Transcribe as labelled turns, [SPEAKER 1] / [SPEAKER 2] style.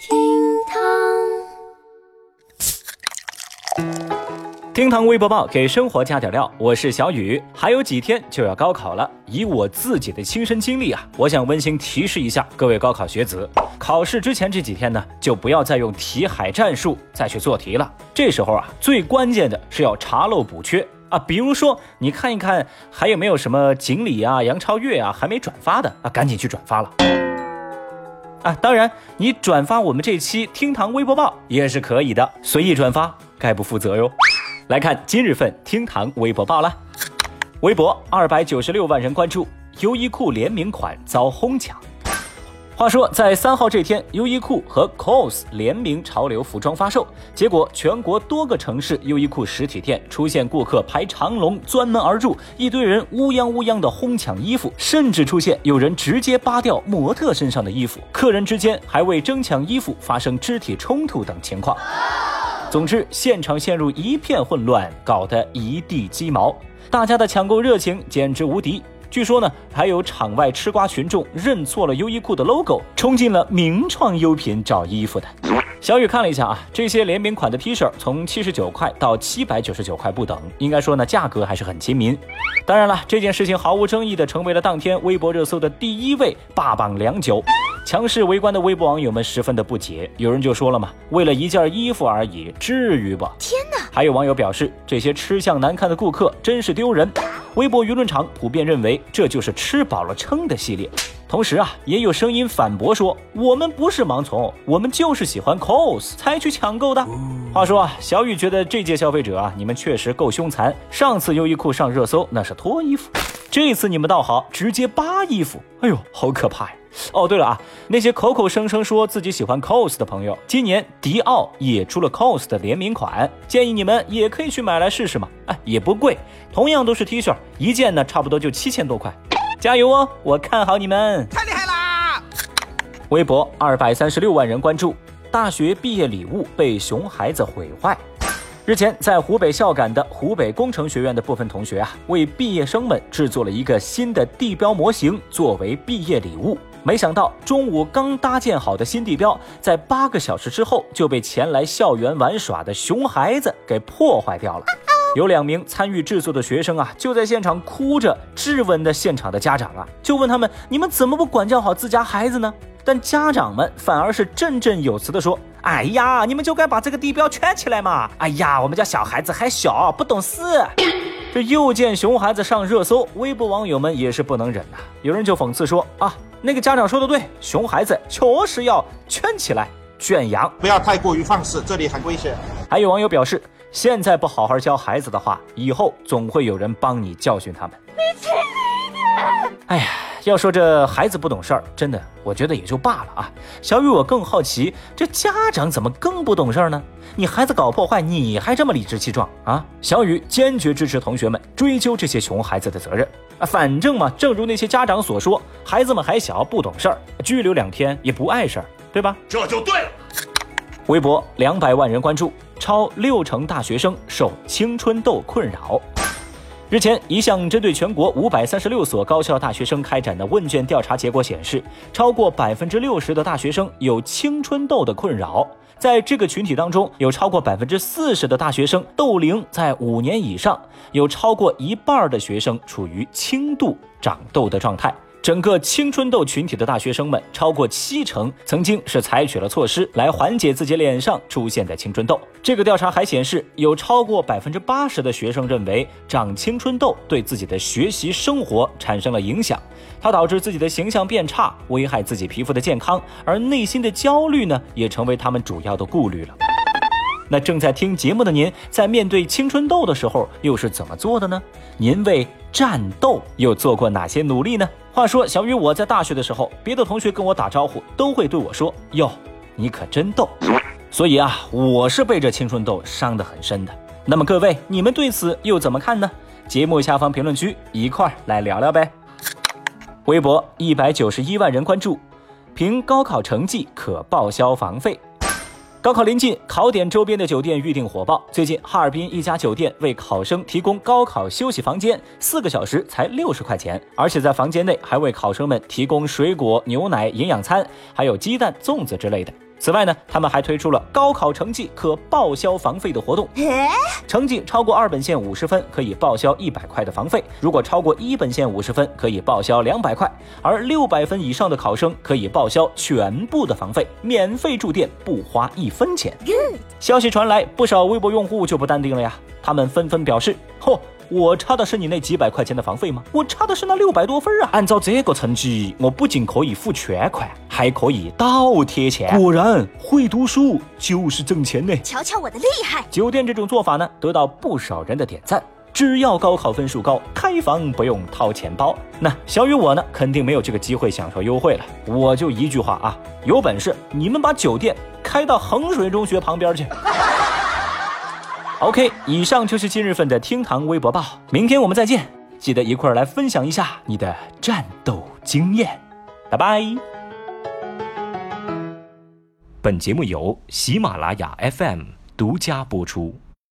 [SPEAKER 1] 厅堂厅堂微博报给生活加点料，我是小雨。还有几天就要高考了，以我自己的亲身经历啊，我想温馨提示一下各位高考学子：考试之前这几天呢，就不要再用题海战术再去做题了。这时候啊，最关键的是要查漏补缺啊。比如说，你看一看还有没有什么锦鲤啊、杨超越啊还没转发的啊，赶紧去转发了。啊，当然，你转发我们这期厅堂微博报也是可以的，随意转发，概不负责哟。来看今日份厅堂微博报了，微博二百九十六万人关注，优衣库联名款遭哄抢。话说，在三号这天，优衣库和 COS 联名潮流服装发售，结果全国多个城市优衣库实体店出现顾客排长龙钻门而入，一堆人乌泱乌泱的哄抢衣服，甚至出现有人直接扒掉模特身上的衣服，客人之间还为争抢衣服发生肢体冲突等情况。总之，现场陷入一片混乱，搞得一地鸡毛。大家的抢购热情简直无敌。据说呢，还有场外吃瓜群众认错了优衣库的 logo，冲进了名创优品找衣服的。小雨看了一下啊，这些联名款的 T 恤从七十九块到七百九十九块不等，应该说呢，价格还是很亲民。当然了，这件事情毫无争议的成为了当天微博热搜的第一位，霸榜良久。强势围观的微博网友们十分的不解，有人就说了嘛，为了一件衣服而已，至于不？天哪！还有网友表示，这些吃相难看的顾客真是丢人。微博舆论场普遍认为，这就是吃饱了撑的系列。同时啊，也有声音反驳说，我们不是盲从，我们就是喜欢 cos 才去抢购的。话说啊，小雨觉得这届消费者啊，你们确实够凶残。上次优衣库上热搜那是脱衣服，这次你们倒好，直接扒衣服，哎呦，好可怕呀！哦，对了啊，那些口口声声说自己喜欢 COS 的朋友，今年迪奥也出了 COS 的联名款，建议你们也可以去买来试试嘛。哎，也不贵，同样都是 T 恤，一件呢差不多就七千多块，加油哦！我看好你们，太厉害啦！微博二百三十六万人关注，大学毕业礼物被熊孩子毁坏。日前，在湖北孝感的湖北工程学院的部分同学啊，为毕业生们制作了一个新的地标模型，作为毕业礼物。没想到，中午刚搭建好的新地标，在八个小时之后就被前来校园玩耍的熊孩子给破坏掉了。有两名参与制作的学生啊，就在现场哭着质问的现场的家长啊，就问他们：你们怎么不管教好自家孩子呢？但家长们反而是振振有词的说：“哎呀，你们就该把这个地标圈起来嘛！哎呀，我们家小孩子还小，不懂事。”这又见熊孩子上热搜，微博网友们也是不能忍呐。有人就讽刺说：“啊，那个家长说的对，熊孩子确实要圈起来圈养，
[SPEAKER 2] 不要太过于放肆，这里很危险。”
[SPEAKER 1] 还有网友表示：“现在不好好教孩子的话，以后总会有人帮你教训他们。”你轻一点！哎呀。要说这孩子不懂事儿，真的，我觉得也就罢了啊。小雨，我更好奇，这家长怎么更不懂事儿呢？你孩子搞破坏，你还这么理直气壮啊？小雨坚决支持同学们追究这些熊孩子的责任啊！反正嘛，正如那些家长所说，孩子们还小，不懂事儿，拘留两天也不碍事儿，对吧？
[SPEAKER 2] 这就对了。
[SPEAKER 1] 微博两百万人关注，超六成大学生受青春痘困扰。日前，一项针对全国五百三十六所高校大学生开展的问卷调查结果显示，超过百分之六十的大学生有青春痘的困扰。在这个群体当中，有超过百分之四十的大学生痘龄在五年以上，有超过一半的学生处于轻度长痘的状态。整个青春痘群体的大学生们，超过七成曾经是采取了措施来缓解自己脸上出现的青春痘。这个调查还显示，有超过百分之八十的学生认为长青春痘对自己的学习生活产生了影响，它导致自己的形象变差，危害自己皮肤的健康，而内心的焦虑呢，也成为他们主要的顾虑了。那正在听节目的您，在面对青春痘的时候，又是怎么做的呢？您为战斗又做过哪些努力呢？话说，小雨我在大学的时候，别的同学跟我打招呼，都会对我说：“哟，你可真逗。”所以啊，我是被这青春痘伤得很深的。那么各位，你们对此又怎么看呢？节目下方评论区一块儿来聊聊呗。微博一百九十一万人关注，凭高考成绩可报销房费。高考临近，考点周边的酒店预订火爆。最近，哈尔滨一家酒店为考生提供高考休息房间，四个小时才六十块钱，而且在房间内还为考生们提供水果、牛奶、营养餐，还有鸡蛋、粽子之类的。此外呢，他们还推出了高考成绩可报销房费的活动。成绩超过二本线五十分，可以报销一百块的房费；如果超过一本线五十分，可以报销两百块；而六百分以上的考生可以报销全部的房费，免费住店，不花一分钱。消息传来，不少微博用户就不淡定了呀，他们纷纷表示：嚯！我差的是你那几百块钱的房费吗？我差的是那六百多分啊！按照这个成绩，我不仅可以付全款，还可以倒贴钱。果然，会读书就是挣钱呢！瞧瞧我的厉害！酒店这种做法呢，得到不少人的点赞。只要高考分数高，开房不用掏钱包。那小雨我呢，肯定没有这个机会享受优惠了。我就一句话啊，有本事你们把酒店开到衡水中学旁边去。OK，以上就是今日份的厅堂微博报。明天我们再见，记得一块儿来分享一下你的战斗经验。拜拜。本节目由喜马拉雅 FM 独家播出。